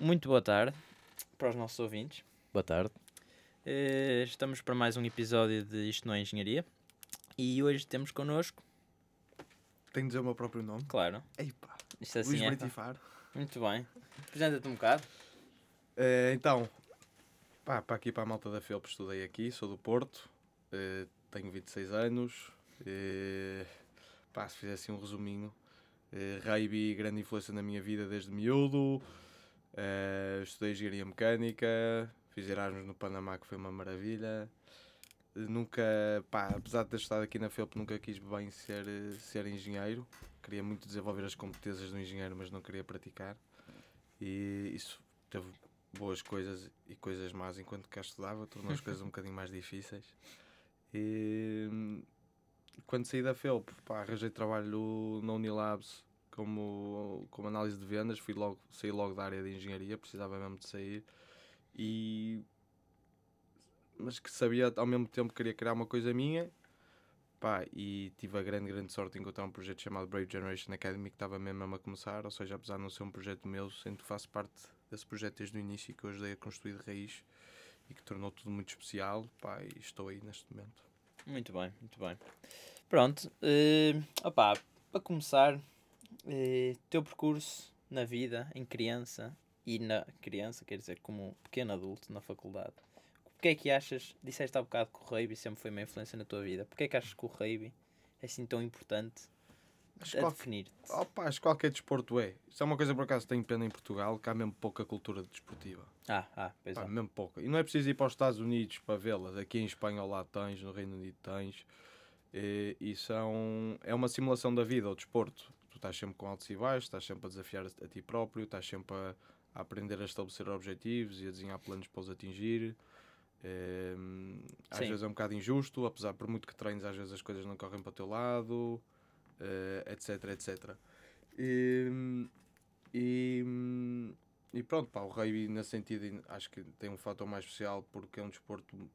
Muito boa tarde para os nossos ouvintes. Boa tarde. Eh, estamos para mais um episódio de Isto Não é Engenharia. E hoje temos connosco, Tenho de dizer o meu próprio nome. claro, Ei pá, isto assim Luís é. Britifar. Muito bem. Apresenta-te um bocado. Eh, então, pá, para aqui para a malta da FELP estudei aqui, sou do Porto, eh, tenho 26 anos. eh, pá, se fizesse um resuminho, eh, rugby, grande influência na minha vida desde miúdo. Eh, estudei engenharia mecânica, fiz Erasmus no Panamá, que foi uma maravilha. Nunca, pá, apesar de ter estado aqui na FELP, nunca quis bem ser, ser engenheiro. Queria muito desenvolver as competências do engenheiro, mas não queria praticar. E isso teve boas coisas e coisas más enquanto cá estudava, tornou as coisas um bocadinho mais difíceis. E hum, quando saí da FELP, pá, arranjei trabalho na Unilabs como, como análise de vendas, fui logo, saí logo da área de engenharia, precisava mesmo de sair. E mas que sabia ao mesmo tempo que queria criar uma coisa minha. Pá, e tive a grande, grande sorte de encontrar um projeto chamado Brave Generation Academy que estava mesmo a começar, ou seja, apesar de não ser um projeto meu, que faço parte desse projeto desde o início e que eu ajudei a construir de raiz e que tornou tudo muito especial, pá, e estou aí neste momento. Muito bem, muito bem. Pronto. eh, opá, para começar, eh, teu percurso na vida, em criança e na criança, quer dizer, como pequeno adulto na faculdade. Porquê é que achas, disseste há bocado que o rugby sempre foi uma influência na tua vida, porquê é que achas que o rugby é assim tão importante Acho a qual- definir-te? Pá, acho que qualquer desporto é. Isso é uma coisa por acaso que tenho pena em Portugal, que há mesmo pouca cultura desportiva. Ah, ah, pois Pá, é. mesmo pouca. E não é preciso ir para os Estados Unidos para vê-las. Aqui em Espanha lado tens, no Reino Unido tens. E, e são, é uma simulação da vida, o desporto. Tu estás sempre com altos e baixos, estás sempre a desafiar a, ti próprio, estás sempre a, a aprender a estabelecer objetivos e a desenhar planos para os atingir. Eh, às Sim. vezes é um bocado injusto, apesar por muito que treines, às vezes as coisas não correm para o teu lado, eh, etc, etc. E, e, e pronto, pá, o rugby nesse sentido acho que tem um fator mais especial porque é um desporto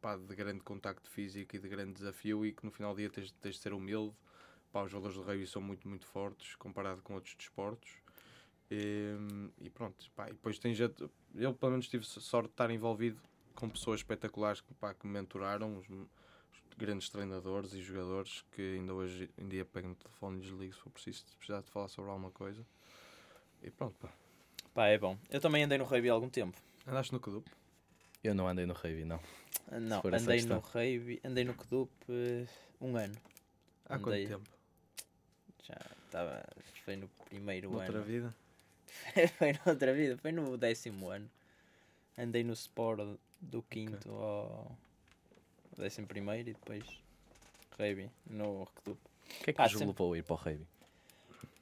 pá, de grande contacto físico e de grande desafio e que no final do dia tens, tens de ser humilde. Pá, os jogadores do rugby são muito, muito fortes comparado com outros desportos. E, e pronto, pá, e depois tem gente, eu pelo menos tive sorte de estar envolvido com pessoas espetaculares que, pá, que me menturaram, os, os grandes treinadores e jogadores que ainda hoje em dia pegam no telefone e desligo se for preciso, se precisar de falar sobre alguma coisa. E pronto, pá. Pá, é bom. Eu também andei no rugby há algum tempo. Andaste no Cadup? Eu não andei no rugby, não. Não, andei no rugby, andei no Kedup eh, um ano. Há Andei. quanto tempo? Já estava, foi no primeiro Noutra ano. vida? foi noutra vida, foi no décimo ano. Andei no Sport do quinto ao décimo primeiro e depois rugby no Redup. O que é que nos sempre- levou a ir para o rugby?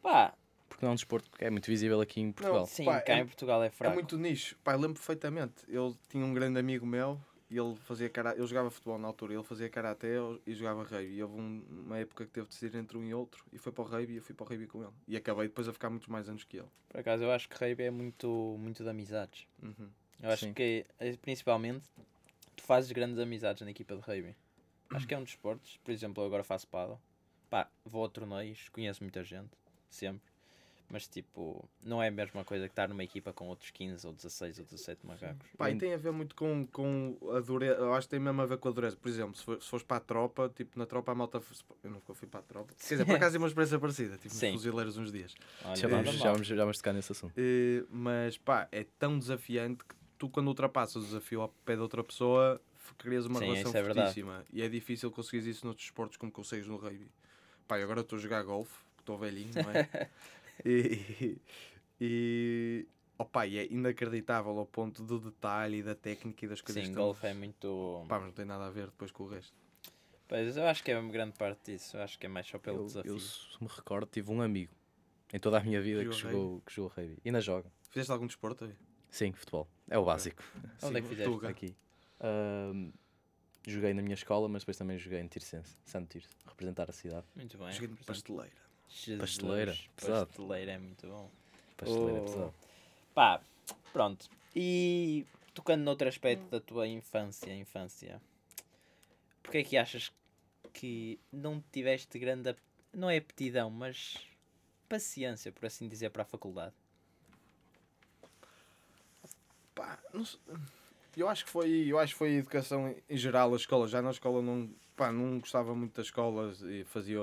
Pá, Porque não é um desporto que é muito visível aqui em Portugal. sim, pá, cá é- em Portugal é É fraco. muito nicho. Pá, lembro perfeitamente. Eu tinha um grande amigo meu e ele fazia karate. Eu jogava futebol na altura, ele fazia karaté e jogava rugby. E houve um- uma época que teve de decidir entre um e outro e foi para o rugby e eu fui para o rugby com ele. E acabei depois a ficar muito mais anos que ele. Por acaso eu acho que rugby é muito, muito de amizades. Uhum. Eu acho Sim. que eh, principalmente tu fazes grandes amizades na equipa de rugby. Acho que é um dos esportes. Por exemplo, eu agora faço paddle. Pá, vou a torneios, conheço muita gente, sempre. Mas tipo, não é a mesma coisa que estar numa equipa com outros 15 ou 16 ou 17 macacos. Pá, e tem a ver muito com, com a dureza. Eu acho que tem mesmo a ver com a dureza. Por exemplo, se, for, se fores para a tropa, tipo, na tropa a malta. Eu nunca fui para a tropa. Quer dizer, por acaso é uma experiência parecida. Tipo, Sim. nos fuzileiros uns dias. Olha, Já vamos, já, vamos, já vamos tocar nesse assunto. Eh, mas pá, é tão desafiante que tu, quando ultrapassas o desafio ao pé de outra pessoa, crias uma Sim, relação isso é verdade. fortíssima. E é difícil conseguir isso noutros esportes como consegues no rugby. Pá, e agora estou a jogar golfe, estou velhinho, não é? e, e, opa, e é inacreditável ao ponto do detalhe e da técnica e das coisas Sim, que golfe é estamos- muito. Pá, mas não tem nada a ver depois com o resto. Pois eu acho que é uma grande parte disso. Eu acho que é mais só pelo Eu, desafio. eu, se me recordo, tive um amigo em toda a minha vida que Jogou que jogou rugby. E ainda joga. Fizeste algum desporto aí? Sim, futebol. É o básico. Onde é que Sim, fizeste? Tuga. Aqui. Ahm, joguei na minha escola, mas depois também joguei em Tirsense, Santo Tirso, representar a cidade. Muito bem. Joguei de pasteleira. Jesus, Pasteleira, pesado. Pasteleira é muito bom. Pasteleira Oh. pesado. Pá, pronto. E tocando noutro aspecto da tua infância, infância, porque é que achas que não tiveste grande, ap- não é aptidão, mas paciência, por assim dizer, para a faculdade? Pá, não sei. Eu acho que foi, eu acho que foi a educação em geral, a escola. Já na escola não, pá, não gostava muito das escolas e fazia,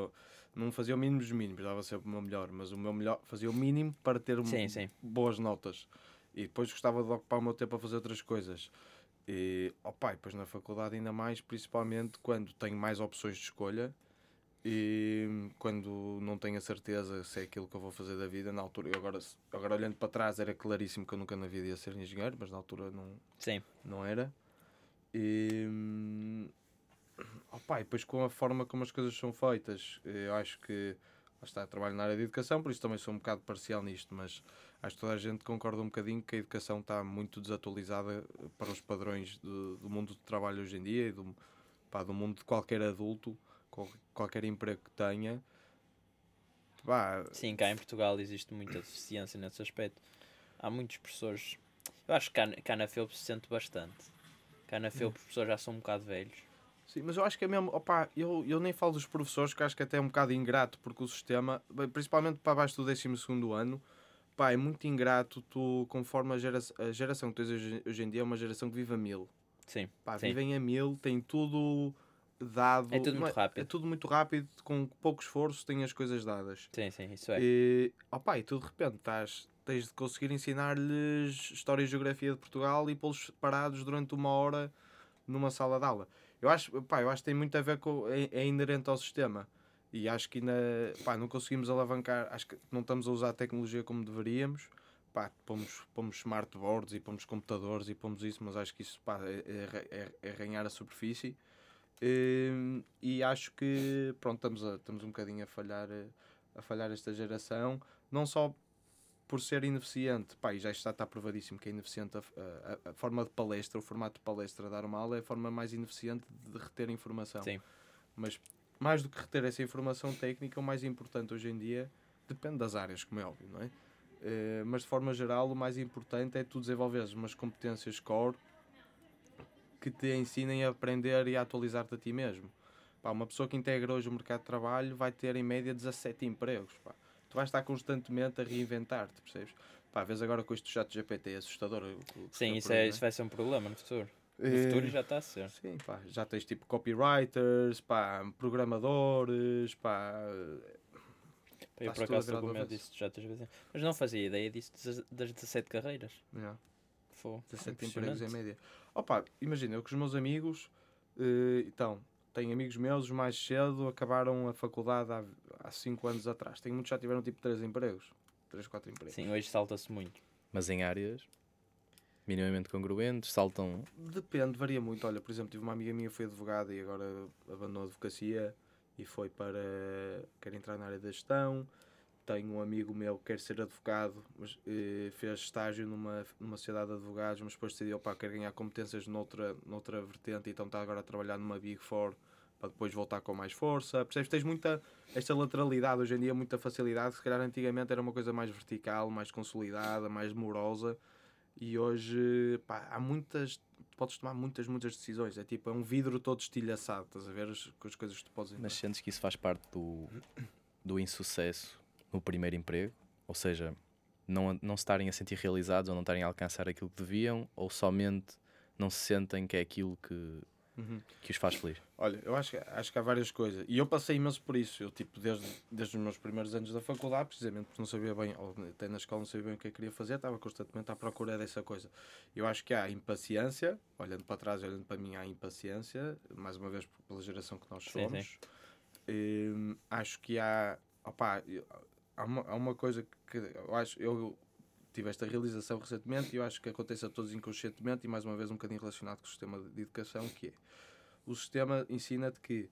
não fazia o mínimo dos mínimos, dava sempre o meu melhor, mas o meu melhor fazia o mínimo para ter Sim, sim. boas notas. E depois gostava de ocupar o meu tempo a fazer outras coisas. E, opa, e depois na faculdade ainda mais, principalmente quando tenho mais opções de escolha e quando não tenho a certeza se é aquilo que eu vou fazer da vida, na altura, eu agora, agora olhando para trás era claríssimo que eu nunca na vida ia ser engenheiro, mas na altura não, Sim. não era. E, hum, opa, e depois com a forma como as coisas são feitas, eu acho que está, trabalho na área de educação, por isso também sou um bocado parcial nisto, mas acho que toda a gente concorda um bocadinho que a educação está muito desatualizada para os padrões do, do mundo do trabalho hoje em dia e do, pá, do mundo de qualquer adulto, qual- qualquer emprego que tenha. Pá, Sim, cá em Portugal existe muita deficiência nesse aspecto. Há muitos professores. Eu acho que cá, cá na FEUP se sente bastante. Cá na FEUP os professores já são um bocado velhos. Sim, mas eu acho que é mesmo, opá, eu, eu nem falo dos professores, que acho que até é um bocado ingrato, porque o sistema, principalmente para baixo do 12 ano, pá, é muito ingrato, tu, conforme a, gera, a geração que tens hoje, hoje em dia, é uma geração que vive a mil. Sim. Pá, Sim. vivem a mil, tem tudo dado. É tudo não muito rápido. É tudo muito rápido, com pouco esforço, têm as coisas dadas. Sim, sim, isso é. E, opá, e tu de repente estás, tens de conseguir ensinar-lhes História e Geografia de Portugal e pô-los parados durante uma hora numa sala de aula. Eu acho, pá, eu acho que tem muito a ver com. É, é inerente ao sistema. E acho que ainda pá, não conseguimos alavancar, acho que não estamos a usar a tecnologia como deveríamos. Pá, pomos, pomos smartboards e pomos computadores e pomos isso, mas acho que isso pá, é, é, é, é arranhar a superfície. Hum, e acho que pronto, estamos, a, estamos um bocadinho a falhar, eh, a falhar esta geração, não só por ser ineficiente, pá, e já está, está provadíssimo que é ineficiente a, a- a forma de palestra, o formato de palestra, dar uma aula é a forma mais ineficiente de reter informação. Sim. Mas mais do que reter essa informação técnica, o mais importante hoje em dia depende das áreas, como é óbvio, não é? Eh, mas de forma geral, o mais importante é tu desenvolveres umas competências core que te ensinem a aprender e a atualizar-te a ti mesmo. Pá, uma pessoa que integra hoje o mercado de trabalho vai ter em média 17 empregos. Pá. Tu vais estar constantemente a reinventar-te, percebes? Pá, vês agora com isto do chat GPT, é assustador. o o Sim, isso, é, não isso vai ser um problema no futuro. No Eh, futuro já está a ser. Sim, pá, já tens tipo copywriters, pá, programadores, pá. Eu por acaso estou com do medo disso já outras vezes. Mas não fazia ideia disso das- das 17 carreiras. Yeah. Fô, 17 empregos em média. Opa, imagina, eu com os meus amigos, eh, então, tenho amigos meus mais cedo, acabaram a faculdade há 5 anos atrás. Tenho muitos que já tiveram tipo 3 empregos. 3, 4 empregos. Sim, hoje salta-se muito. Mas em áreas minimamente congruentes, saltam. Depende, varia muito. Olha, por exemplo, tive uma amiga minha que foi advogada e agora abandonou a advocacia e foi para. quer entrar na área da gestão. Tenho um amigo meu que quer ser advogado, mas eh, fez estágio numa, numa sociedade de advogados, mas depois decidiu, pá, quer ganhar competências noutra, noutra vertente, então está agora a trabalhar numa Big Four para depois voltar com mais força. Percebes? Tens muita, esta lateralidade hoje em dia, muita facilidade. Se calhar antigamente era uma coisa mais vertical, mais consolidada, mais demorosa. E hoje, pá, há muitas. Podes tomar muitas, muitas decisões. É tipo, é um vidro todo estilhaçado. Estás a ver as, com as coisas que tu podes Mas sentes que isso faz parte do, do insucesso no primeiro emprego? Ou seja, não, não se estarem a sentir realizados ou não estarem a alcançar aquilo que deviam, ou somente não se sentem que é aquilo que, Uhum. que os faz feliz? Olha, eu acho, que- acho que há várias coisas. E eu passei imenso por isso. Eu, tipo, desde, desde os meus primeiros anos da faculdade, precisamente porque não sabia bem, ou até na escola não sabia bem o que eu queria fazer, estava constantemente à procura dessa coisa. Eu acho que há impaciência, olhando para trás, olhando para mim, há impaciência, mais uma vez pela geração que nós Sim, somos. Hum, acho que há. Eu- há, uma, há uma coisa que eu acho. Eu tive esta realização recentemente e eu acho que acontece a todos inconscientemente e mais uma vez um bocadinho relacionado com o sistema de educação, que é o sistema ensina-te que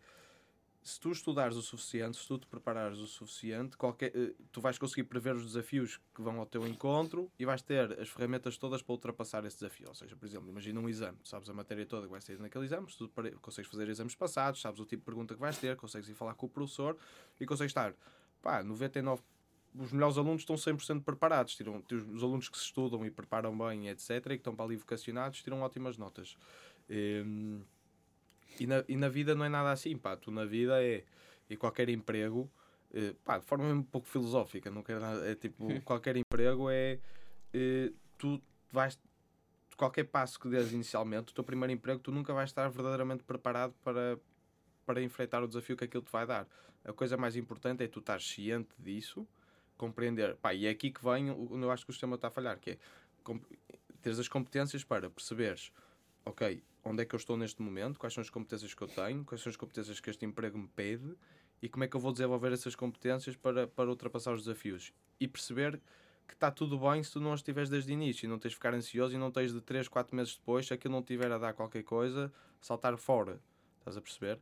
se tu estudares o suficiente, se tu te preparares o suficiente, qualquer, eh, tu vais conseguir prever os desafios que vão ao teu encontro e vais ter as ferramentas todas para ultrapassar esse desafio. Ou seja, por exemplo, imagina um exame, sabes a matéria toda que vai sair naquele exame, tu consegues fazer exames passados, sabes o tipo de pergunta que vais ter, consegues ir falar com o professor e consegues estar, pá, 99 os melhores alunos estão 100% preparados, tiram, os alunos que se estudam e preparam bem, etc., e que estão para ali vocacionados, tiram ótimas notas. Hum, e, na, e na vida não é nada assim, pá. Tu na vida é, e qualquer emprego, eh, pá, de forma um pouco filosófica, não quero nada, é tipo, qualquer emprego é, eh, tu vais, qualquer passo que dês inicialmente, o teu primeiro emprego, tu nunca vais estar verdadeiramente preparado para, para enfrentar o desafio que aquilo te vai dar. A coisa mais importante é tu estar ciente disso, compreender. Pá, e é aqui que vem onde eu acho que o sistema está a falhar, que é teres as competências para perceberes, ok, onde é que eu estou neste momento, quais são as competências que eu tenho, quais são as competências que este emprego me pede e como é que eu vou desenvolver essas competências para, para ultrapassar os desafios. E perceber que está tudo bem se tu não estiveres desde o início e não tens de ficar ansioso e não tens de 3, 4 meses depois, se aquilo não tiver a dar qualquer coisa, saltar fora. Estás a perceber?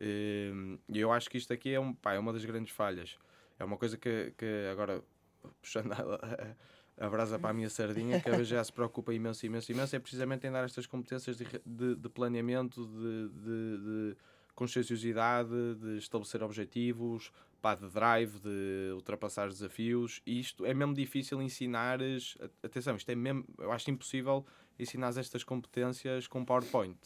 Ehm, e eu acho que isto aqui é, um, pá, é uma das grandes falhas. É uma coisa que, que agora, puxando a, a, brasa para a minha sardinha, que a já se preocupa imenso, imenso, imenso, é precisamente em dar estas competências de, de, de planeamento, de, de, de conscienciosidade, de estabelecer objetivos, pá, de drive, de ultrapassar desafios. E isto é mesmo difícil ensinares. Atenção, isto é mesmo. Eu acho impossível ensinar estas competências com PowerPoint.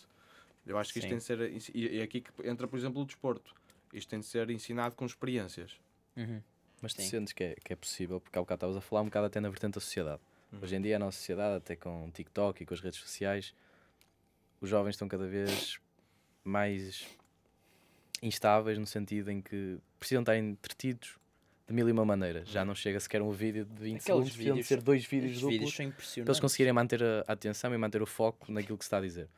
Eu acho que isto Sim. tem de ser. E é aqui que entra, por exemplo, o desporto. Isto tem de ser ensinado com experiências. Uhum. Mas tu Sim. sentes que é, que é possível, porque há bocado estavas a falar um bocado até na vertente da sociedade. Uhum. Hoje em dia, a nossa sociedade, até com o TikTok e com as redes sociais, os jovens estão cada vez mais instáveis no sentido em que precisam estar entretidos de mil e uma maneiras. Já não chega sequer um vídeo de 20 Aqueles segundos, precisam ser dois vídeos duplos para eles conseguirem manter a atenção e manter o foco naquilo que se está a dizer.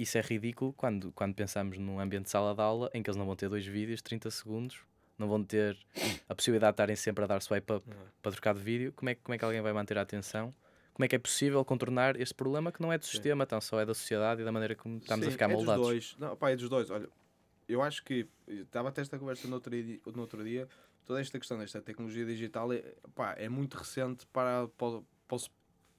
Isso é ridículo quando, quando pensamos num ambiente de sala de aula em que eles não vão ter dois vídeos, 30 segundos, não vão ter a possibilidade de estarem sempre a dar swipe up para trocar de vídeo. Como é, como é que alguém vai manter a atenção? como é que é possível contornar este problema que não é do Sim. sistema, tão só é da sociedade e da maneira como estamos Sim, a ficar é moldados. Dos dois. Não, pá, é dos dois. Olha, eu acho que estava até esta conversa no outro dia, no outro dia toda esta questão desta tecnologia digital é, pá, é muito recente para, para, para,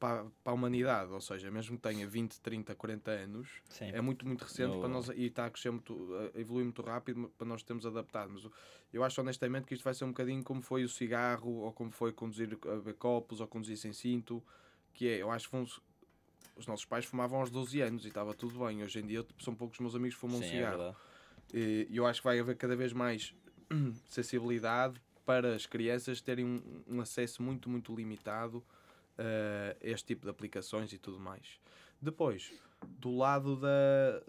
para a humanidade, ou seja, mesmo que tenha 20, 30, 40 anos, Sim. é muito, muito recente para nós e está a crescer muito, a evoluir muito rápido para nós termos adaptado. Mas eu acho honestamente que isto vai ser um bocadinho como foi o cigarro, ou como foi conduzir a copos, ou conduzir sem cinto que é, eu acho que fomos, os nossos pais fumavam aos 12 anos e estava tudo bem. Hoje em dia são poucos meus amigos que fumam Sim, um é cigarro. É e eu acho que vai haver cada vez mais sensibilidade para as crianças terem um, um acesso muito, muito limitado uh, este tipo de aplicações e tudo mais. Depois, do lado da,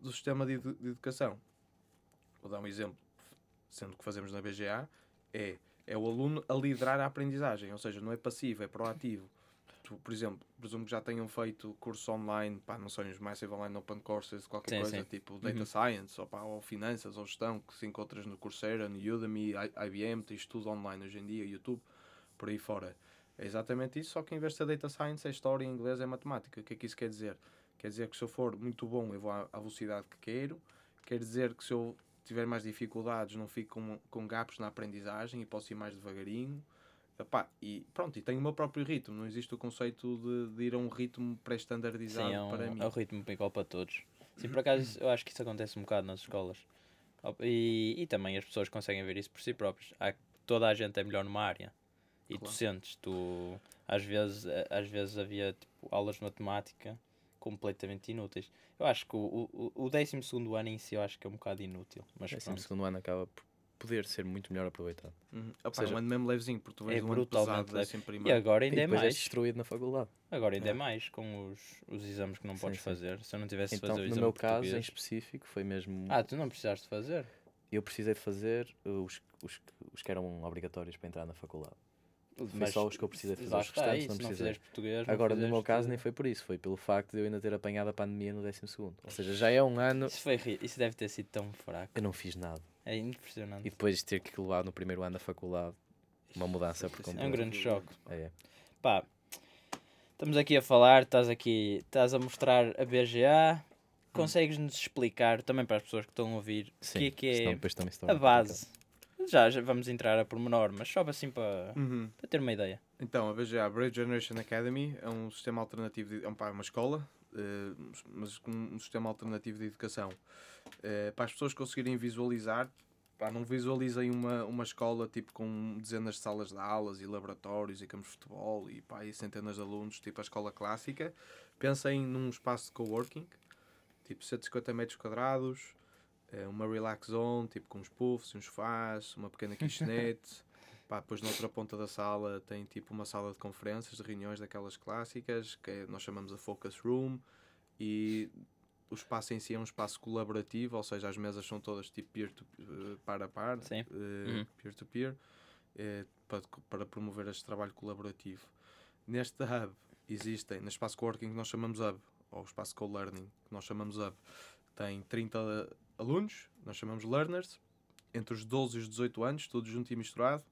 do sistema de, de educação, vou dar um exemplo, sendo que fazemos na BGA, é, é o aluno a liderar a aprendizagem, ou seja, não é passivo, é proativo por exemplo, presumo que já tenham feito cursos online, pá, não sei, os Massive Online Open Courses, qualquer sim, coisa, sim. tipo Data uhum. Science, ou, pá, ou Finanças, ou Gestão, que se encontras no Coursera, no Udemy, IBM, tens tudo online hoje em dia, YouTube, por aí fora. É exatamente isso, só que em vez de ser Data Science é História, Inglês é Matemática. O que é que isso quer dizer? Quer dizer que se eu for muito bom, eu vou à, à velocidade que quero, quer dizer que se eu tiver mais dificuldades, não fico com, com gaps na aprendizagem e posso ir mais devagarinho Epá, e pronto, e tem o meu próprio ritmo, não existe o conceito de, de ir a um ritmo pré-estandardizado é um, para mim. É um ritmo igual para todos. Sim, por acaso eu acho que isso acontece um bocado nas escolas. E, e também as pessoas conseguem ver isso por si próprios. Há, toda a gente é melhor numa área. E claro. tu sentes, tu às vezes, às vezes havia tipo, aulas de matemática completamente inúteis. Eu acho que o, o, o 12 ano em si eu acho que é um bocado inútil. Mas o 12 ano acaba por poder ser muito melhor aproveitado. Uhum. Opa, seja, um ano mesmo levezinho, porque tu vês é um ano pesado leve. E agora ainda e é mais. é destruído na faculdade. Agora ainda é, é mais, com os, os exames que não sim, podes sim. fazer. Se eu não tivesse então, fazer o exame no meu caso em específico foi mesmo... Ah, tu não precisaste fazer? Eu precisei de fazer os, os, os que eram obrigatórios para entrar na faculdade. Foi só os que eu precisei fazer, os restantes isso, não precisei. português, Agora, no meu caso, nem foi por isso, foi pelo facto de eu ainda ter apanhado a pandemia no 12 segundo. Ou seja, já é um ano... Isso, foi, isso deve ter sido tão fraco. Eu não fiz nada. É impressionante. E depois de ter que levar no primeiro ano da faculdade uma mudança por completo. É um grande choque. É. Pá, estamos aqui a falar, estás aqui, estás a mostrar a BGA. Consegues-nos explicar também para as pessoas que estão a ouvir o que é que é a base? Já, já vamos entrar a pormenor, mas só assim para, uhum. para ter uma ideia. Então, a BGA, Brave Generation Academy, é um sistema alternativo, de, é uma escola, uh, mas um sistema alternativo de educação. Uh, para as pessoas conseguirem visualizar, pá, não visualizem uma, uma escola tipo com dezenas de salas de aulas e laboratórios e campos de futebol e, pá, e centenas de alunos, tipo a escola clássica. Pensem num espaço de coworking, tipo 150 metros quadrados, uma relax zone, tipo com uns puffs, uns sofás, uma pequena kitchenette. Pá, depois na outra ponta da sala tem tipo uma sala de conferências, de reuniões daquelas clássicas, que é- nós chamamos a Focus Room, e o espaço em si é um espaço colaborativo, ou seja, as mesas são todas tipo peer to, eh, par a par, eh, Uhum. peer-to-peer, eh, para, para promover este trabalho colaborativo. Neste hub existem, no espaço coworking que nós chamamos hub, ou espaço co-learning que nós chamamos hub, tem 30 alunos, nós chamamos learners, entre os 12 e os 18 anos, tudo junto e misturado,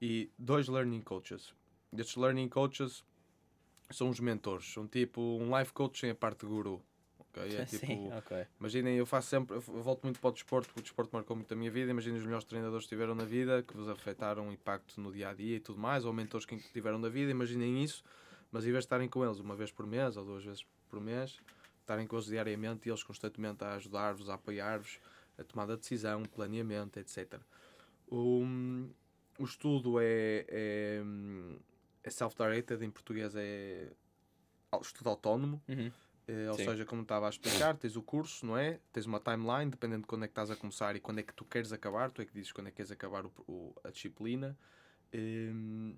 e dois learning coaches. Estes learning coaches são os mentores, são tipo um life coach sem a parte guru. ok? É tipo, Sim, ok. Imaginem, eu faço sempre, eu volto muito para o desporto, porque o desporto marcou muito a minha vida. Imaginem os melhores treinadores que tiveram na vida, que vos afetaram um impacto no dia a dia e tudo mais, ou mentores que tiveram na vida. Imaginem isso, mas em vez de estarem com eles uma vez por mês ou duas vezes por mês, estarem com eles diariamente e eles constantemente a ajudar-vos, a apoiar-vos, a tomada de decisão, planeamento, etc. O, o estudo é, é, é self-directed, em português é estudo autónomo. Uhum. Eh, ou Sim. seja, como estava a explicar, tens o curso, não é? Tens uma timeline, dependendo de quando é que estás a começar e quando é que tu queres acabar, tu é que dizes quando é que queres acabar o, o- a disciplina. Ehm,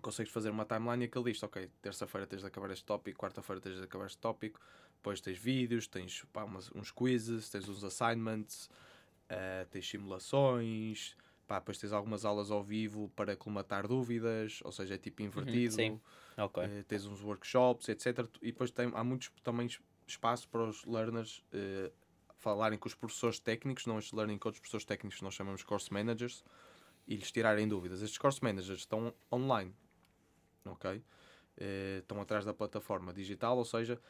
consegues fazer uma timeline e aquele diz, ok, terça-feira tens de acabar este tópico, quarta-feira tens de acabar este tópico, depois tens vídeos, tens pá, umas- uns quizzes, tens uns assignments, eh, tens simulações, pá, depois tens algumas aulas ao vivo para colmatar dúvidas, ou seja, é tipo invertido. sim. Ok. Eh, tens uns workshops, etc. E depois tem, há muitos também es- espaço para os learners eh, falarem com os professores técnicos, não os learning coaches, professores técnicos que nós chamamos course managers, e lhes tirarem dúvidas. Estes course managers estão online, ok? Eh, estão atrás da plataforma digital, ou seja,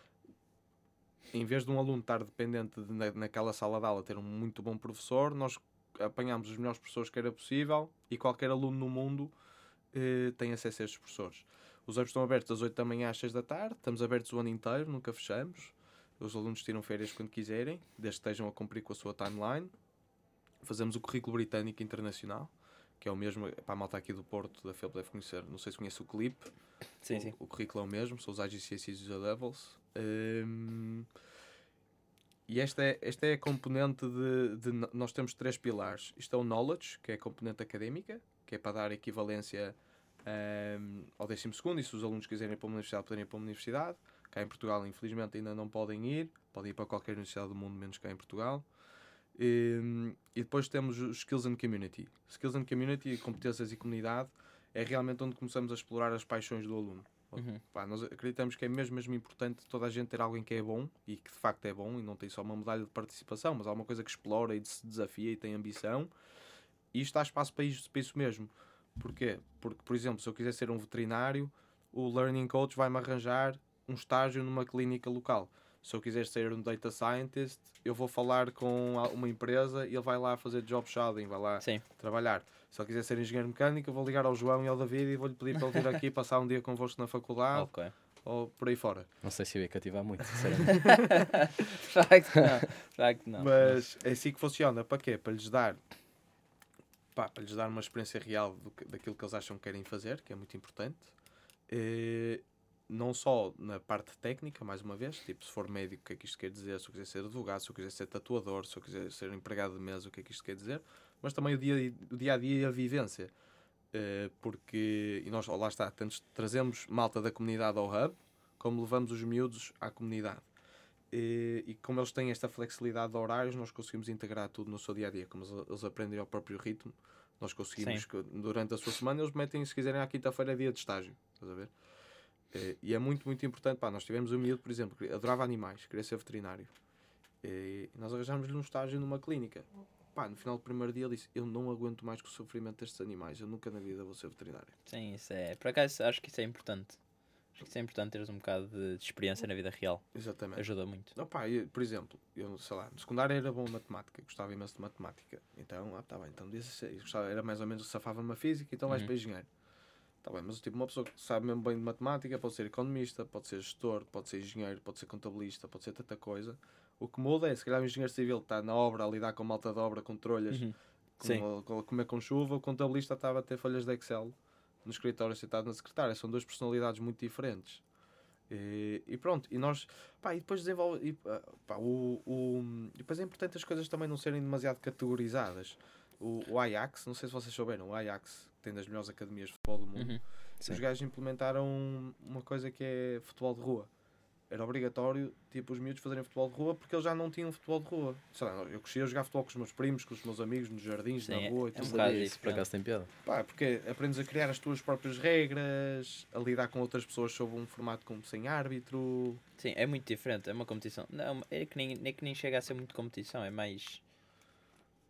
em vez de um aluno estar dependente de, na, naquela sala de aula ter um muito bom professor, nós apanhamos os melhores professores que era possível e qualquer aluno no mundo eh, tem acesso a estes professores. Os hubs estão abertos das 8 da manhã às 6 da tarde, estamos abertos o ano inteiro, nunca fechamos. Os alunos tiram férias quando quiserem, desde que estejam a cumprir com a sua timeline. Fazemos o currículo britânico internacional, que é o mesmo, para a malta aqui do Porto, da FEP deve conhecer, não sei se conhece o CLIP, Sim, o, sim. o currículo é o mesmo, são os IGCSEs e os A-Levels. Hum, e esta é, esta é a componente de, de Nós temos três pilares. Isto é o knowledge, que é a componente académica, que é para dar equivalência hum, ao 12 e se os alunos quiserem ir para uma universidade, poderem ir para uma universidade. Cá em Portugal, infelizmente, ainda não podem ir. Podem ir para qualquer universidade do mundo, menos cá em Portugal. Hum, e depois temos os Skills and Community. Skills and Community, competências e comunidade, é realmente onde começamos a explorar as paixões do aluno. Uhum. Pá, nós acreditamos que é mesmo, mesmo importante toda a gente ter alguém que é bom e que de facto é bom e não tem só uma medalha de participação, mas alguma coisa que explora e se desafia e tem ambição. E isto dá espaço para isso, para isso mesmo. Porquê? Porque, por exemplo, se eu quiser ser um veterinário, o Learning Coach vai-me arranjar um estágio numa clínica local. Se eu quiser ser um Data Scientist, eu vou falar com a- uma empresa e ele vai lá fazer job shadowing, vai lá Sim. trabalhar. Se ele quiser ser engenheiro mecânico, eu vou ligar ao João e ao David e vou-lhe pedir para ele vir aqui passar um dia convosco na faculdade Ok. ou por aí fora. Não sei se eu ia cativar muito, sinceramente. De facto, não. De facto, não. Mas é assim que funciona. Para quê? Para lhes dar pá, para lhes dar uma experiência real do que- daquilo que eles acham que querem fazer, que é muito importante. Eh, não só na parte técnica, mais uma vez, tipo, se for médico, o que é que isto quer dizer? Se eu quiser ser advogado, se eu quiser ser tatuador, se eu quiser ser empregado de mesa, o que é que isto quer dizer? Mas também o dia, o dia a dia e a vivência. Eh, porque, e nós, ó, lá está, tanto trazemos malta da comunidade ao hub, como levamos os miúdos à comunidade. E, e como eles têm esta flexibilidade de horários, nós conseguimos integrar tudo no seu dia a dia. Como eles, aprendem ao próprio ritmo, nós conseguimos Sim. que durante a sua semana eles metem, se quiserem, à quinta-feira dia de estágio. Estás a ver? Eh, E é muito, muito importante. Pá, nós tivemos um miúdo, por exemplo, que adorava animais, queria ser veterinário. E nós arranjámos-lhe um estágio numa clínica. Pá, no final do primeiro dia ele disse: Eu não aguento mais com o sofrimento destes animais, eu nunca na vida vou ser veterinário. Sim, isso é. Por acaso, acho que isso é importante. Acho que isso é importante teres um bocado de, de experiência na vida real. Exatamente. Ajuda muito. Não, pá, eu, por exemplo, eu sei lá, no secundário era bom em matemática, gostava imenso de matemática. Então, ah, tá bem, então gostava, era mais ou menos, safava-me a física, então vais Uhum. para engenheiro. Tá bem, mas tipo, uma pessoa que sabe mesmo bem de matemática pode ser economista, pode ser gestor, pode ser engenheiro, pode ser contabilista, pode ser tanta coisa. O que muda é, se calhar o engenheiro civil está na obra a lidar com malta de obra, com trolhas, Uhum. Com, com, comer com chuva, o contabilista estava a ter folhas de Excel no escritório sentado na secretária. São duas personalidades muito diferentes. E, e pronto, e nós, pá, e depois desenvolve, e, ah, pá, o, o, e depois é importante as coisas também não serem demasiado categorizadas. O, o Ajax, não sei se vocês souberam, o Ajax, que tem das melhores academias de futebol do mundo, Uhum. Os gajos implementaram uma coisa que é futebol de rua. Era obrigatório, tipo, os miúdos fazerem futebol de rua porque eles já não tinham futebol de rua. Sei lá, eu cresci a jogar futebol com os meus primos, com os meus amigos, nos jardins, Sim, na é- rua e é um tudo. bocado Sabia isso, isso, por acaso tem piada. Pá, porque aprendes a criar as tuas próprias regras, a lidar com outras pessoas sob um formato como sem árbitro. Sim, é muito diferente. É uma competição. Não, é que nem, é que nem chega a ser muito competição. É mais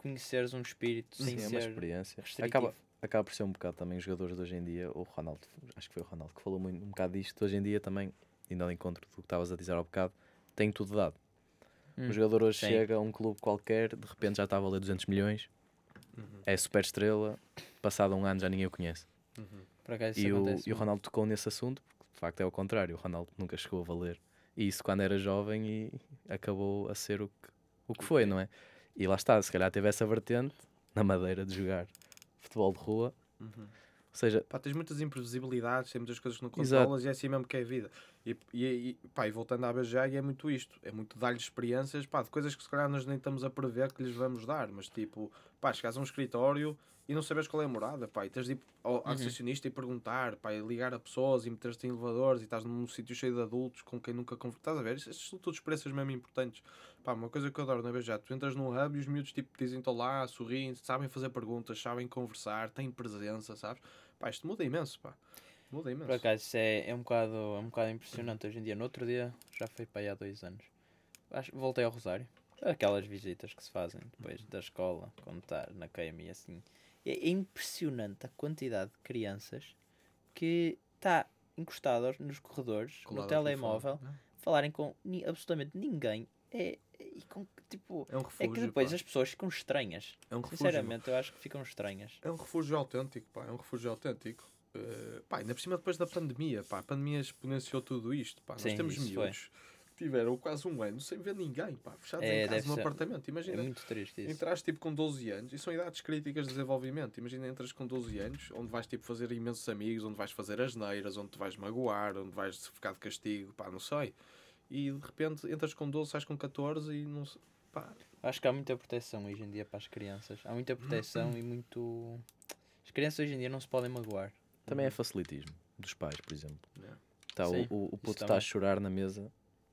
conheceres um espírito sem Sim, é uma ser experiência. restritivo. Acaba, acaba por ser um bocado também os jogadores de hoje em dia, o Ronaldo, acho que foi o Ronaldo que falou muito, um bocado disto, hoje em dia também, indo ao encontro do que estavas a dizer ao bocado, tem tudo dado. Hum, O jogador hoje sim. chega a um clube qualquer, de repente já está a valer 200 milhões, Uhum, é super estrela, passado um ano já ninguém o conhece. uhum. E o, e o. Ronaldo tocou nesse assunto, porque de facto é o contrário, o Ronaldo nunca chegou a valer. E isso quando era jovem e acabou a ser o que, o que foi, não é? E lá está, se calhar teve essa vertente na madeira de jogar futebol de rua. Uhum. Ou seja, Pá, tens muitas imprevisibilidades, tem muitas coisas que não Exato. controlas e é assim mesmo que é a vida. E, e, e, pá, e voltando à BJ, é muito isto: é muito dar-lhes experiências pá, de coisas que se calhar nós nem estamos a prever que lhes vamos dar, mas tipo, pá, chegares a um escritório e não sabes qual é a morada, pá, e tens de ir ao ao recepcionista e perguntar, pá, e ligar a pessoas e meter-te em elevadores e estás num sítio cheio de adultos com quem nunca conversas. Estás a ver? Estas são tudo experiências mesmo importantes. Pá, uma coisa que eu adoro na BJ, tu entras num hub e os miúdos tipo, dizem-te olá, sorriem, sabem fazer perguntas, sabem conversar, têm presença, sabes? Pá, isto muda imenso, pá. Muda imenso. Por acaso isso é, é, um bocado, é um bocado impressionante hoje em dia. No outro dia, já foi para aí há dois anos, voltei ao Rosário. Aquelas visitas que se fazem depois da escola, quando está na queima e assim. É, é impressionante a quantidade de crianças que está encostadas nos corredores, Colado no telemóvel, telefone, falarem com ni- absolutamente ninguém. É, é- e com, tipo, É um é refúgio. que depois pá. as pessoas ficam estranhas. É um refúgio. Sinceramente, eu acho que ficam estranhas. É um refúgio autêntico, pá. É um refúgio autêntico. Uh, pá, ainda por cima depois da pandemia, pá. A pandemia exponenciou tudo isto, pá. Nós Sim, temos isso foi. Tiveram quase um ano sem ver ninguém, pá. Fechados É, em casa ser- apartamento. É Imagina, muito triste isso. Entraste tipo com 12 anos e são idades críticas de desenvolvimento. Imagina entras com 12 anos, onde vais tipo fazer imensos amigos, onde vais fazer as neiras, onde te vais magoar, onde vais ficar de castigo, pá, não sei. E de repente entras com 12, sais com 14 e não sei. Pá, Acho que há muita proteção hoje em dia para as crianças. Há muita proteção e muito. As crianças hoje em dia não se podem magoar. também é facilitismo dos pais, por exemplo. Yeah. Tá, o, Sim, o, o puto está a chorar na mesa,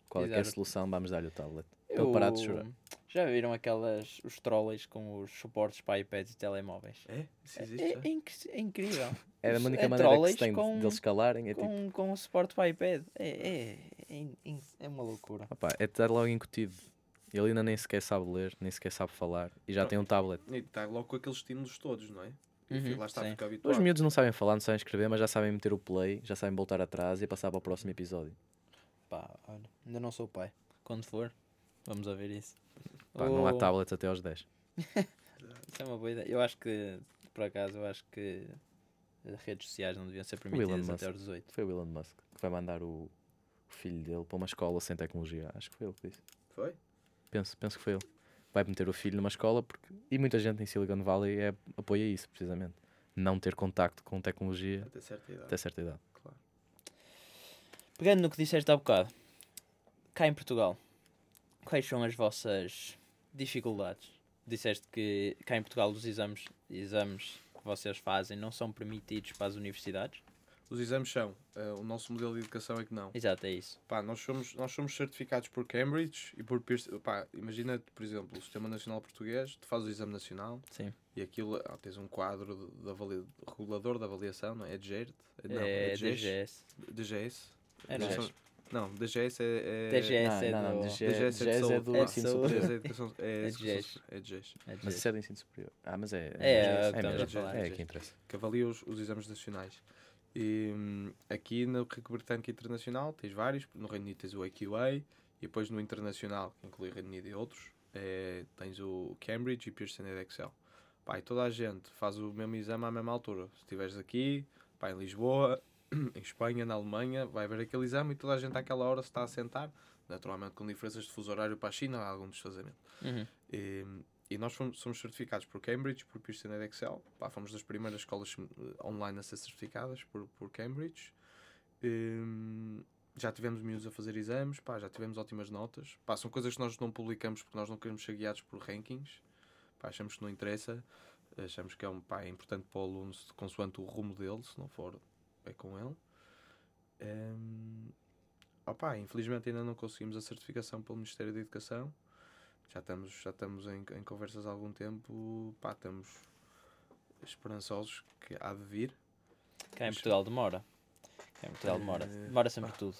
qual é, é a Exato. solução? Vamos dar-lhe o tablet. Para ele parar de chorar. Já viram aquelas. os trolleys com os suportes para iPads e telemóveis? é? Isso É, existe? é, é é incrível. É a Os- única é maneira que se tem de- com- deles escalarem. É tipo, com, com o suporte para iPad. É, é, é, é, é uma loucura. opá, é estar logo incutido. Ele ainda nem sequer sabe ler, nem sequer sabe falar e já Não. tem um tablet. E está logo com aqueles estímulos todos, não é? Uhum, E lá está, sim. fica Os habituado. miúdos não sabem falar, não sabem escrever, mas já sabem meter o play, já sabem voltar atrás e passar para o próximo episódio. Pá, olha, ainda não sou pai. Quando for, vamos a ver isso. Pá, Não há tablets até aos 10. Isso é uma boa ideia. Eu acho que, por acaso, eu acho que as redes sociais não deviam ser permitidas até aos 18. Foi o Elon Musk que vai mandar o, o filho dele para uma escola sem tecnologia. Acho que foi ele que disse. Foi? Penso, penso que foi ele. Vai meter o filho numa escola porque. E muita gente em Silicon Valley é, apoia isso, precisamente. Não ter contacto com tecnologia Até certa idade. até certa idade. Pegando no que disseste há bocado, cá em Portugal, quais são as vossas dificuldades? Disseste que cá em Portugal os exames, exames que vocês fazem não são permitidos para as universidades? Os exames são. eh, o nosso modelo de educação é que não. Exato, é isso. Pá, nós somos, nós somos certificados por Cambridge e por Pearson. Pá, imagina, por exemplo, o Sistema Nacional Português, tu fazes o exame nacional Sim. e aquilo, ah, tens um quadro de, de avalia- regulador de avaliação, não é? É DGERT? Não, é DGES. DGS. DGS? É, Não, não é? são- Não, DGS é. é DGS é não, não, do... DGS DGS é de DGS é do É de ensino superior. DGS é DGS. é DGS. Mas isso é do ensino superior. Ah, mas é. É, é é. É, que interessa. que avalia os, os exames nacionais. E hum, aqui no Rico Britânico Internacional tens vários, no Reino Unido tens o AQA e depois no Internacional, que inclui Reino Unido e outros, é, tens o Cambridge e Pearson Edexcel. Pá, e toda a gente faz o mesmo exame à mesma altura. Se estiveres aqui, pá, em Lisboa, em Espanha, na Alemanha, vai haver aquele exame e toda a gente àquela hora se está a sentar, naturalmente com diferenças de fuso horário para a China, há algum desfazamento. Uhum. E, e nós fomos, somos certificados por Cambridge, por Pearson Edexcel. Pá, fomos das primeiras escolas eh, online a ser certificadas por, por Cambridge. E, já tivemos miúdos a fazer exames, pá, já tivemos ótimas notas. Pá, são coisas que nós não publicamos porque nós não queremos ser guiados por rankings. Pá, achamos que não interessa. Achamos que é um pá, é importante para o aluno consoante o rumo dele, se não for, é com ele. Hum, opá, infelizmente ainda não conseguimos a certificação pelo Ministério da Educação. Já estamos, já estamos em, em conversas há algum tempo. Pá, estamos esperançosos que há de vir. Cá em Portugal demora. Cá em Portugal demora. Eh, Demora sempre pá. tudo.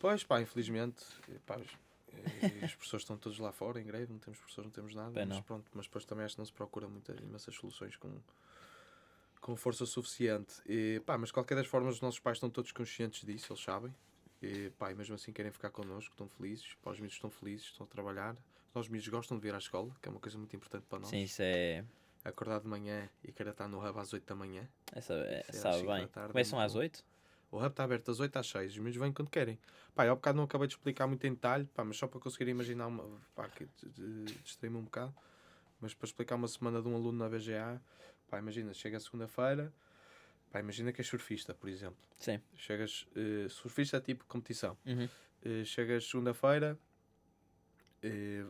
Pois, pá, infelizmente, eh, pá, os, eh, os professores estão todos lá fora em greve, não temos professores, não temos nada, Bem, mas não. pronto, mas depois também acho que não se procura muitas, imensas soluções com, com força suficiente. E, pá, mas de qualquer das formas, os nossos pais estão todos conscientes disso, eles sabem. E, pá, e mesmo assim querem ficar connosco, estão felizes, pá, os miúdos estão felizes, estão a trabalhar. Os nossos miúdos gostam de vir à escola, que é uma coisa muito importante para nós. Sim, isso é. Acordar de manhã e querer estar no hub às 8 da manhã. Essa, é, é às sabe bem. tarde, Começam às bom. 8? O hub está aberto das 8 às 6, os meus vêm quando querem. Pá, eu há bocado não acabei de explicar muito em detalhe, pá, mas só para conseguir imaginar, uma, pá, que distraí-me um bocado, mas para explicar uma semana de um aluno na BGA, pá, imagina, chega segunda-feira, pá, imagina que és surfista, por exemplo. Sim. Chegas, eh, surfista é tipo competição. Uhum. Eh, chegas segunda-feira, eh,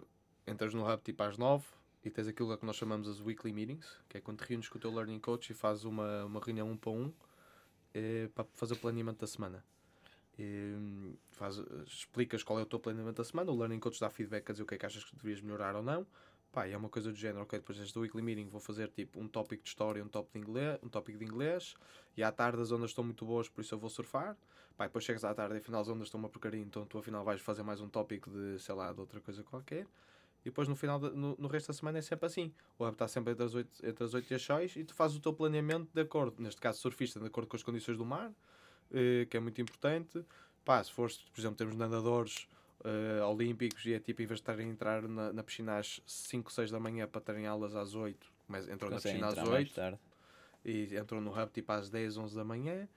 entras no hub tipo às 9 e tens aquilo que nós chamamos as weekly meetings, que é quando te reúnes com o teu learning coach e fazes uma, uma reunião um para um para fazer o planeamento da semana. Eh, faz, explicas qual é o teu planeamento da semana, o learning coach dá feedback a dizer o que é que achas que devias melhorar ou não. Pá, é uma coisa do género, ok, depois deste weekly meeting vou fazer tipo um tópico de história, um tópico de inglês, um tópico de inglês, e à tarde as ondas estão muito boas, por isso eu vou surfar. Pá, depois chegas à tarde e afinal as ondas estão uma porcaria, então tu afinal vais fazer mais um tópico de, sei lá, de outra coisa qualquer. E depois no final, da- no, no resto da semana é sempre assim. O hub está sempre entre as, 8, entre as 8 e as 6 e tu fazes o teu planeamento de acordo, neste caso surfista, de acordo com as condições do mar, eh, que é muito importante. Pá, se fores, por exemplo, temos nadadores eh, olímpicos e é tipo, em vez de estarem a entrar na, na piscina às 5, 6 da manhã para terem aulas às 8, mas entram na piscina às entrar mais 8 tarde. e entram no hub tipo às 10, 11 da manhã.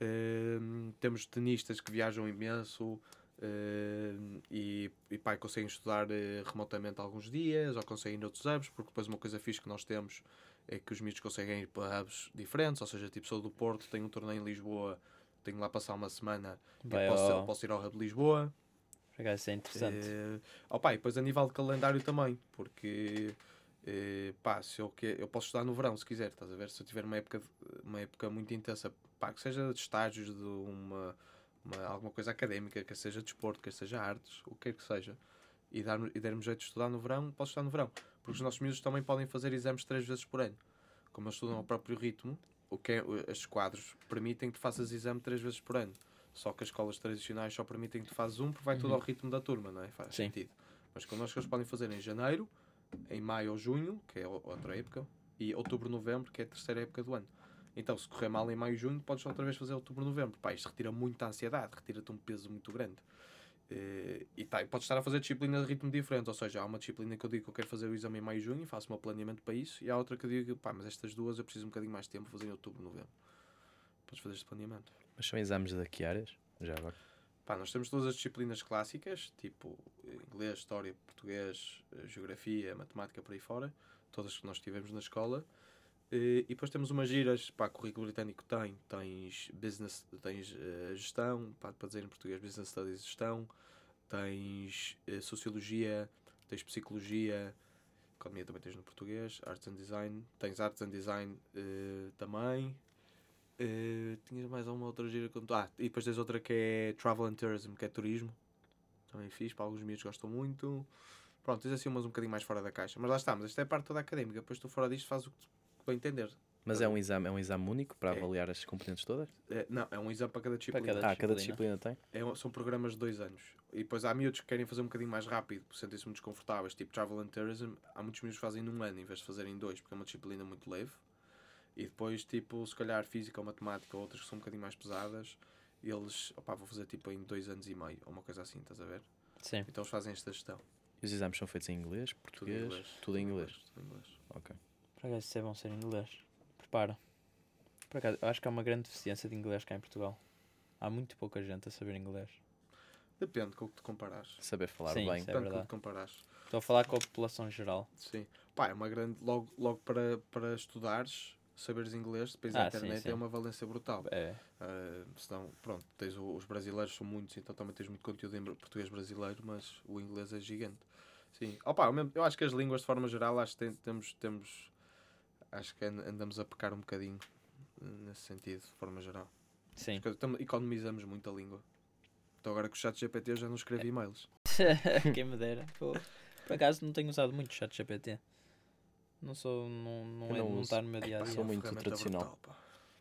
Ehm, temos tenistas que viajam imenso ehm, e, e pá, conseguem estudar eh, remotamente alguns dias ou conseguem ir noutros hubs, porque depois uma coisa fixe que nós temos é que os miúdos conseguem ir para hubs diferentes, ou seja, tipo sou do Porto, tenho um torneio em Lisboa, tenho lá passar uma semana, Vai posso, posso ir ao hub de Lisboa. Isso é interessante. Eh, opa, e depois a nível de calendário também, porque eh, pá, se eu, que, eu posso estudar no verão se quiser, estás a ver? Se eu tiver uma época, de- uma época muito intensa, pá, que seja de estágios de uma, uma- alguma coisa académica, que seja desporto, que seja artes, o que quer que seja, e, dar, e der-me jeito de estudar no verão, posso estudar no verão. Porque os nossos miúdos também podem fazer exames três vezes por ano. Como eles estudam ao próprio ritmo, o que é, quadros permitem que tu faças exame três vezes por ano. Só que as escolas tradicionais só permitem que tu fazes um porque vai tudo Uhum. ao ritmo da turma, não é? Faz Sim. sentido. Mas connosco eles podem fazer em janeiro, em maio ou junho, que é outra época, e outubro, novembro, que é a terceira época do ano. Então, se correr mal em maio e junho, podes outra vez fazer outubro, novembro. Pá, isto retira muita ansiedade, retira-te um peso muito grande. Eh, e tá, podes estar a fazer disciplinas de ritmo diferente, ou seja, há uma disciplina que eu digo que eu quero fazer o exame em maio e junho e faço meu planeamento para isso, e há outra que eu digo, pá, mas estas duas eu preciso um bocadinho mais de tempo fazer em outubro, novembro. Podes fazer este planeamento. Mas são exames de que áreas? Já agora. Pá, nós temos todas as disciplinas clássicas, tipo inglês, história, português, eh, geografia, matemática, por aí fora, todas que nós tivemos na escola. Eh, E depois temos umas giras, pá, currículo britânico tem, tens business, tens eh, gestão, pá, para dizer em português, business studies gestão, tens sociologia, tens psicologia, economia também tens no português, arts and design, tens arts and design eh, também, eh, tinhas mais alguma outra gira que Ah, e depois tens outra que é Travel and Tourism, que é turismo. Também fiz, para alguns miúdos gostam muito. Pronto, tens assim umas um bocadinho mais fora da caixa. Mas lá está, mas esta é a parte toda académica. Depois tu fora disto fazes o que tu bem entender. Mas é um exame, é um exame único para É. avaliar as componentes todas? É, não, é um exame para cada disciplina. cada- Ah, cada disciplina. disciplina tem? É são programas de dois anos. E depois há miúdos que querem fazer um bocadinho mais rápido, porque sentem-se muito desconfortáveis. Tipo Travel and Tourism, há muitos miúdos que fazem num ano em vez de fazerem em dois, porque é uma disciplina muito leve. E depois, tipo, se calhar física ou matemática, ou outras que são um bocadinho mais pesadas, eles, opá, vou fazer tipo em dois anos e meio, ou uma coisa assim, estás a ver? Sim. Então eles fazem esta gestão. E os exames são feitos em inglês, Tudo em português, inglês. tudo em inglês. Tudo em inglês. Ok. Por acaso isso é bom ser em inglês. Prepara. Por acaso, eu acho que há uma grande deficiência de inglês cá em Portugal. Há muito pouca gente a saber inglês. Depende com o que te comparares. Saber falar Sim, bem. é Depende com o que te comparares. Estou a falar com a população geral. Sim. Pá, é uma grande. Logo, logo para, para estudares, saberes inglês, depois a Ah, sim, internet sim. é uma valência brutal. É. Uh, senão, pronto, tens o- os brasileiros são muitos, então também tens muito conteúdo em português brasileiro, mas o inglês é gigante. Sim. Opa, eu, acho que as línguas, de forma geral, acho que tem- temos, temos. acho que and- andamos a pecar um bocadinho eh, nesse sentido, de forma geral. Sim. Economizamos muito a língua. Então agora com o chat GPT eu já não escrevo e-mails. Quem me dera. Pô, por acaso não tenho usado muito o chat GPT. Não sou. Não, não, Eu é, não está no meu dia a Pá, dia. sou é muito tradicional. brutal.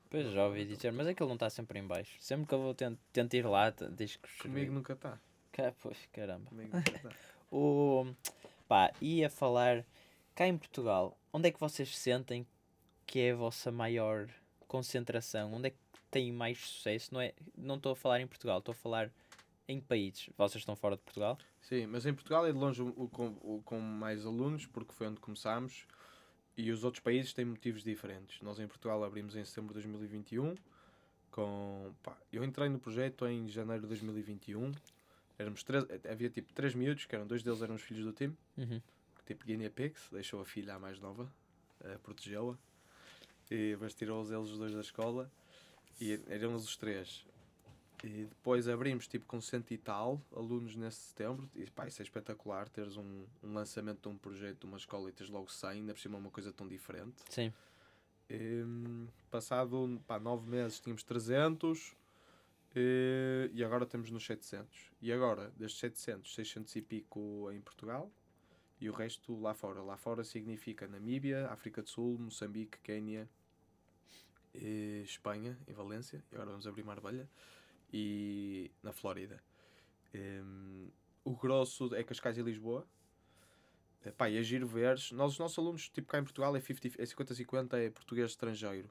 Pois já ouvi dizer, mas aquilo não está sempre em baixo. Sempre que eu vou tent- tento ir lá, diz que Comigo nunca está. Cá, pois, caramba. Comigo nunca está. O, pá, ia falar cá em Portugal, onde é que vocês sentem que é a vossa maior concentração? Onde é que tem mais sucesso? Não é, não estou a falar em Portugal, estou a falar em países. Vocês estão fora de Portugal? Sim, mas em Portugal é de longe o, o com, o com mais alunos, porque foi onde começámos, e os outros países têm motivos diferentes. Nós em Portugal abrimos em setembro de 2021, com, pá, eu entrei no projeto em janeiro de 2021, éramos três, havia tipo três miúdos, que eram dois deles eram os filhos do time, Uhum. tipo Guinea Pigs, deixou a filha a mais nova, eh, protegeu-a, e mas tirou-os eles os dois da escola, e eram os três. E depois abrimos tipo com cento e tal alunos nesse setembro, e pá, isso é espetacular, teres um, um lançamento de um projeto de uma escola e teres logo 100, ainda por cima uma coisa tão diferente. Sim. Hum, passado pá, nove meses tínhamos 300 eh, e agora estamos nos 700. E agora, destes 700, 600 e pico em Portugal e o resto lá fora. Lá fora significa Namíbia, África do Sul, Moçambique, Quénia, eh, Espanha, em Valência. E agora vamos abrir Marbella. E na Flórida. Hum, o grosso é Cascais e Lisboa. Eh, Pá, e é giro veres. Nós, os nossos alunos, tipo cá em Portugal, é 50 é 50-50, é português estrangeiro.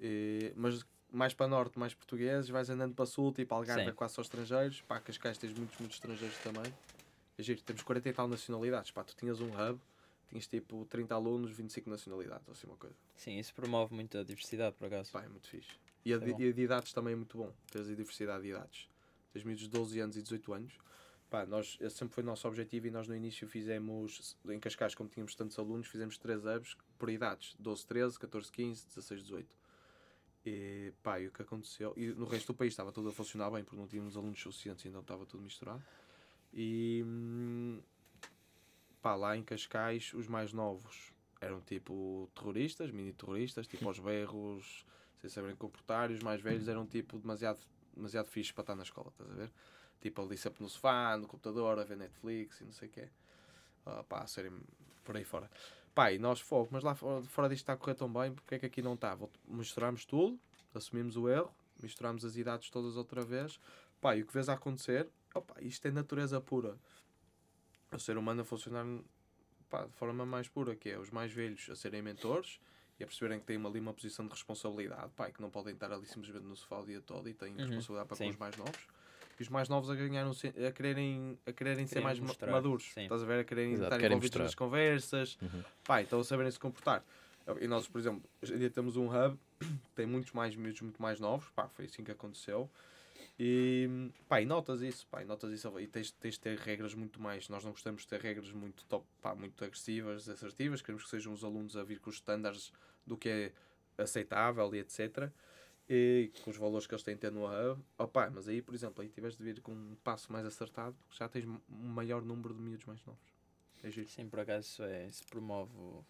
Eh, mas mais para norte, mais portugueses, vais andando para sul, tipo Algarve Sim. é quase só estrangeiros. Pá, Cascais tens muitos, muitos estrangeiros também. É giro, temos 40 e tal nacionalidades. Pá, tu tinhas um hub, tinhas tipo 30 alunos, 25 nacionalidades, ou assim uma coisa. Sim, isso promove muito a diversidade, por acaso. Pá, é muito fixe. E a, É de, bom. e a de idades também é muito bom. Tens a diversidade de idades. Tens miúdos de 12 anos e 18 anos. Pá, nós, esse sempre foi o nosso objetivo e nós no início fizemos, em Cascais, como tínhamos tantos alunos, fizemos 3 hubs por idades. 12, 13, 14, 15, 16, 18. E pá, e o que aconteceu? E no resto do país estava tudo a funcionar bem, porque não tínhamos alunos suficientes, então estava tudo misturado. E hum, pá, lá em Cascais, os mais novos eram tipo terroristas, mini terroristas, tipo aos berros, sem saberem comportar, e os mais velhos eram tipo demasiado, demasiado fixos para estar na escola, estás a ver? Tipo ali sempre no sofá, no computador, a ver Netflix e não sei o quê. Ah, pá, a serem por aí fora. Pá, e nós fogo, mas lá fora, fora disto está a correr tão bem, porque é que aqui não está? Misturámos tudo, assumimos o erro, misturámos as idades todas outra vez. Pá, e o que vês a acontecer, opa, isto é natureza pura. O ser humano a funcionar pá, de forma mais pura, que é os mais velhos a serem mentores e a perceberem que têm ali uma posição de responsabilidade, pá, que não podem estar ali simplesmente no sofá o dia todo e têm Uhum, responsabilidade para com sim. os mais novos. E os mais novos a, ganhar um, a quererem, a quererem ser mais ma- mostrar, maduros. sim. Estás a ver? A quererem Exato, estar querem envolvidos mostrar. nas conversas. Uhum. Pá, então a saberem se comportar. E nós, por exemplo, hoje em dia temos um hub, tem muitos mais miúdos muito mais novos, pá, foi assim que aconteceu. E, pá, e notas isso, pá, e notas isso, e tens, tens de ter regras muito mais, nós não gostamos de ter regras muito top, pá, muito agressivas, assertivas, queremos que sejam os alunos a vir com os estándares do que é aceitável e etc. E com os valores que eles têm de ter no hub. Opa, mas aí, por exemplo, aí tiveste de vir com um passo mais acertado, já tens um maior número de miúdos mais novos. É giro. Sim, por acaso isso, é, isso promove o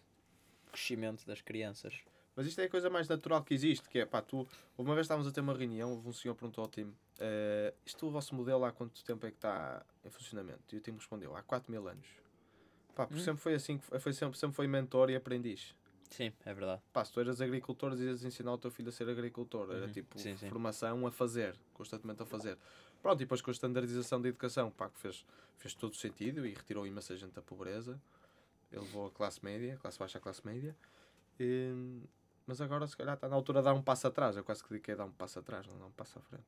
crescimento das crianças. Mas isto é a coisa mais natural que existe, que é, pá, tu, uma vez estávamos a ter uma reunião, houve um senhor perguntou ao time, eh, isto o vosso modelo há quanto tempo é que está em funcionamento? E o time respondeu, há 4 mil anos. Pá, porque Hum. sempre foi assim, que foi, foi sempre, sempre foi mentor e aprendiz. Sim, é verdade. Pá, se tu eras agricultor, ias ensinar o teu filho a ser agricultor. Era Uhum, tipo sim, sim. formação a fazer, constantemente a fazer. Pronto, e depois com a standardização da educação, pá, que fez, fez todo o sentido e retirou imensa gente da pobreza. Ele levou a classe média, classe baixa à classe média. E- mas agora, se calhar, está na altura de dar um passo atrás. Eu quase que digo que é dar um passo atrás, não dar um passo à frente.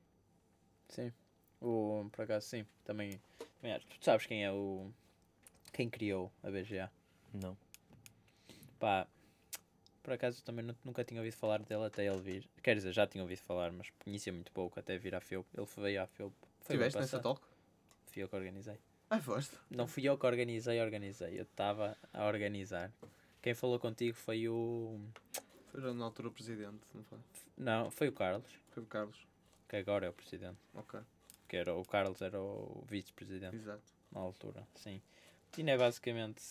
Sim. O, por acaso, sim. Também, também acho. Tu sabes quem é o. Quem criou a BGA? Não. Pá, por acaso também nu- nunca tinha ouvido falar dele até ele vir. Quer dizer, já tinha ouvido falar, mas conhecia muito pouco até vir à FEUP. Ele veio à FEUP. Foi o ano Tiveste nessa talk? Fui eu que organizei. Ah, foste? Não fui eu que organizei, organizei. Eu estava a organizar. Quem falou contigo foi o. Foi na altura o presidente, não foi? Não, foi o Carlos, Foi o Carlos. que agora é o presidente. Ok, Que era, o Carlos era o vice-presidente. exato. na altura, sim. Tina é basicamente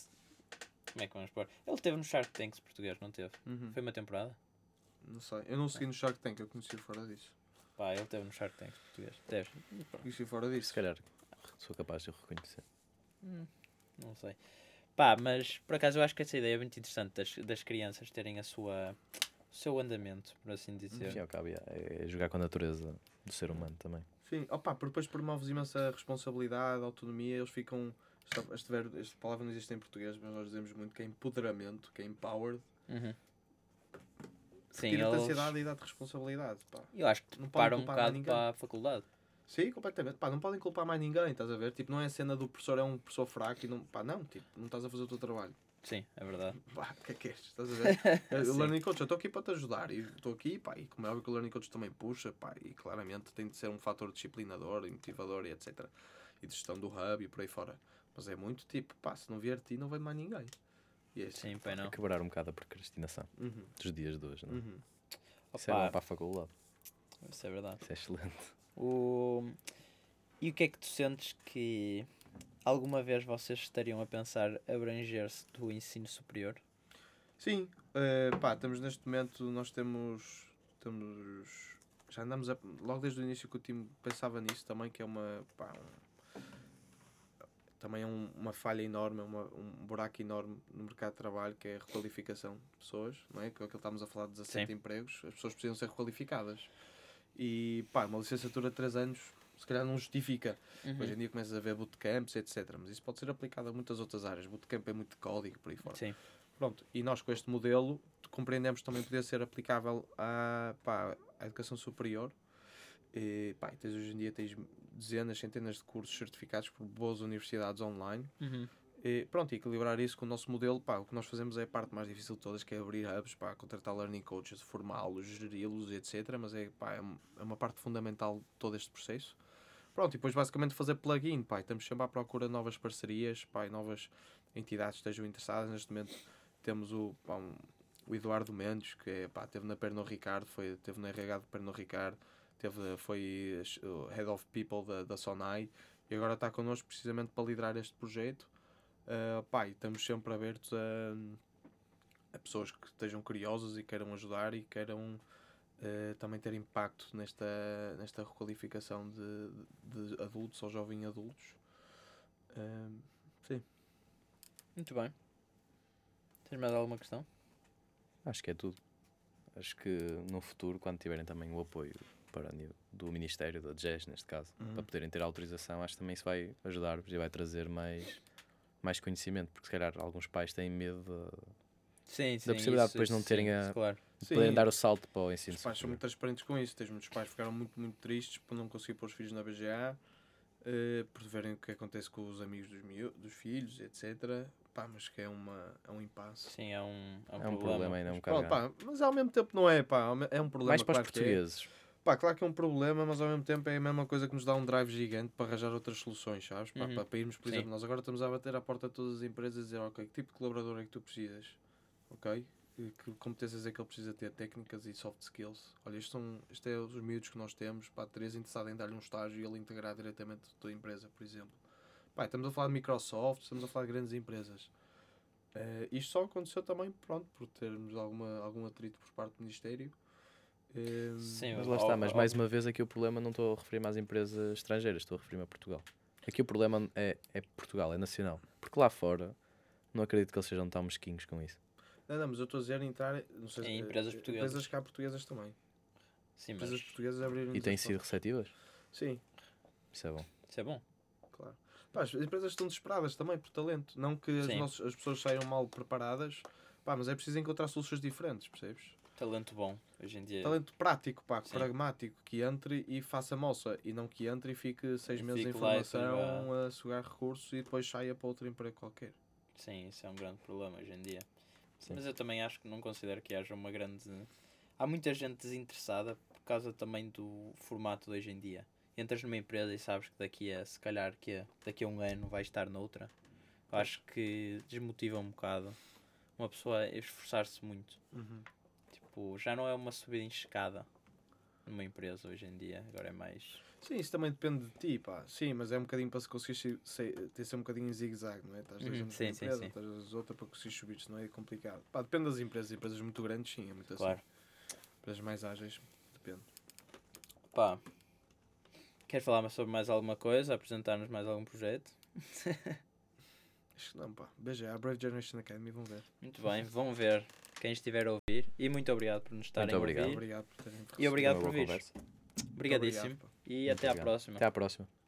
Como é que vamos pôr? Ele teve no Shark Tanks português, não teve? Uhum. Foi uma temporada? Não sei. Eu não segui no Shark Tank, eu conheci fora disso. Pá, ele teve no Shark Tanks português. Teve. Conheci fora Se disso. calhar sou capaz de o reconhecer. Hum, não sei. Pá, mas por acaso eu acho que essa ideia é muito interessante das, das crianças terem a sua, o seu andamento, por assim dizer. fim e ao cabo, é, é jogar com a natureza do ser humano também. Sim, opa, porque depois promoves imensa responsabilidade, autonomia, eles ficam. Esta, este, verbo, esta palavra não existe em português, mas nós dizemos muito que é empoderamento, que é empowered. Uhum. Sim, Tira-te eles, ansiedade e dá-te responsabilidade. Pá. eu acho que Não param um bocado ninguém. para a faculdade. Sim, completamente. Pá, não podem culpar mais ninguém, estás a ver? Tipo, não é a cena do professor é um professor fraco e não. Pá, não, tipo, não estás a fazer o teu trabalho. Sim, é verdade. Pá, o que é que és? Estás a ver? o. Learning Coach, eu estou aqui para te ajudar e estou aqui, pá, e como é óbvio que o Learning Coach também puxa, pá, e claramente tem de ser um fator disciplinador e motivador e etc. E de gestão do hub e por aí fora. Mas é muito tipo, pá, se não vier ti, não vem mais ninguém. E é assim. Sim, pai não. Quebrar um bocado a procrastinação Uhum, dos dias de hoje. Não? é? uhum. Isso é bom para a faculdade. isso é verdade. Isso é excelente. O... E o que é que tu sentes que alguma vez vocês estariam a pensar abranger-se do ensino superior? Sim, eh, pá, estamos neste momento, nós temos, temos já andamos a, logo desde o início que o time pensava nisso também, que é uma, pá, um- também é um- uma falha enorme, é uma, um buraco enorme no mercado de trabalho, que é a requalificação de pessoas, não é? Que é o que estamos a falar de 17 Sim. empregos, as pessoas precisam ser requalificadas. E, pá, uma licenciatura de 3 anos, se calhar não justifica. Uhum. Hoje em dia começas a ver bootcamps, etc. Mas isso pode ser aplicado a muitas outras áreas. Bootcamp é muito de código, por aí fora. Sim, Pronto, e nós com este modelo compreendemos também poder ser aplicável à, pá, à educação superior. E, pá, tens, hoje em dia tens dezenas, centenas de cursos certificados por boas universidades online. Uhum. E, pronto, e equilibrar isso com o nosso modelo, pá, o que nós fazemos é a parte mais difícil de todas, que é abrir hubs, pá, contratar learning coaches, formá-los, geri-los, etc. Mas é, pá, é é uma parte fundamental de todo este processo. Pronto, e depois basicamente fazer plugin, pá, estamos sempre à procura de novas parcerias, pá, novas entidades que estejam interessadas. Neste momento temos o, pá, um- o Eduardo Mendes, que é, pá, teve na Pernod Ricard, foi, teve na RH de Pernod Ricard, teve, foi o Head of People da, da Sonai, e agora está connosco precisamente para liderar este projeto. Uh, pá, e estamos sempre abertos a, a pessoas que estejam curiosas e queiram ajudar e queiram uh, também ter impacto nesta, nesta requalificação de, de adultos ou jovens adultos. Uh, sim. Muito bem. Tens mais alguma questão? Acho que é tudo. Acho que no futuro, quando tiverem também o apoio para nível do Ministério, da GES neste caso, Uhum. para poderem ter autorização, acho que também isso vai ajudar-vos e vai trazer mais, mais conhecimento, porque se calhar alguns pais têm medo de, Sim, sim. da possibilidade de isso- depois não terem sim, a- Claro. de Sim, poderem dar o salto para o ensino Os pais são superior. muito transparentes com isso. Tens muitos pais que ficaram muito, muito tristes por não conseguir pôr os filhos na BGA, eh, por verem o que acontece com os amigos dos, dos filhos, etc. Pá, mas que é, uma, é um impasse. Sim, é um, é um, É um problema ainda um bocado. pá, mas ao mesmo tempo não é, pá, é um problema. Mais para os que é. Pá, claro que é um problema, mas ao mesmo tempo é a mesma coisa que nos dá um drive gigante para arranjar outras soluções, sabes? Pá, Uhum. para, irmos, por Sim. exemplo, nós agora estamos a bater à porta de todas as empresas e dizer, ok, que tipo de colaborador é que tu precisas? Ok? Que competências é que ele precisa ter? Técnicas e soft skills. Olha, isto são, isto é os miúdos que nós temos, pá, terias interessado em dar-lhe um estágio e ele integrar diretamente a tua empresa, por exemplo. Pá, estamos a falar de Microsoft, estamos a falar de grandes empresas. Eh, isto só aconteceu também, pronto, por termos alguma, algum atrito por parte do Ministério. Sim, Mas lá está, mas mais uma vez aqui o problema não estou a referir-me às empresas estrangeiras, estou a referir-me a Portugal. Aqui o problema é, é Portugal, é nacional. Porque lá fora não acredito que eles sejam tão mesquinhos com isso. Não, não, mas eu estou a dizer entrar não sei, Em empresas portuguesas. Empresas cá portuguesas também. Sim, mas Empresas portuguesas abrirem E têm sido receptivas? Sim, Isso é bom. isso é bom. claro. Pá, as empresas estão desesperadas também por talento. Não que as, nossas- as pessoas saiam mal preparadas, pá, mas é preciso encontrar soluções diferentes, percebes? Talento bom, hoje em dia. Talento prático, pá, Sim. pragmático, que entre e faça moça. E não que entre e fique seis E meses em formação a sugar recursos e depois saia para outro emprego qualquer. Sim, isso é um grande problema hoje em dia. Sim. Mas eu também acho que não considero que haja uma grande. Há muita gente desinteressada por causa também do formato de hoje em dia. Entras numa empresa e sabes que daqui a, se calhar, que a- daqui a um ano vais estar noutra. Eu acho que desmotiva um bocado uma pessoa a esforçar-se muito. Tipo, já não é uma subida em escada numa empresa hoje em dia, agora é mais. Sim, isso também depende de ti, pá. Sim, mas é um bocadinho para se conseguir ter ser um bocadinho em zigue-zague, não é? Estás Uhum, sim, sim, empresa, sim. estás dois outra para conseguir subir, senão é complicado. Pá, depende das empresas. Empresas muito grandes, sim, é muito assim. Claro. Empresas mais ágeis, depende. Pá. Queres falar sobre mais alguma coisa? Apresentar-nos mais algum projeto? Acho que não, pá. Beijo, a Brave Generation Academy, vão ver. Muito bem, vão ver quem estiver a ouvir. E muito obrigado por nos estarem obrigado. a ouvir. Obrigado por terem E obrigado por vir. Muito Obrigadíssimo. obrigado. E Muito até à obrigado. próxima. Até à próxima.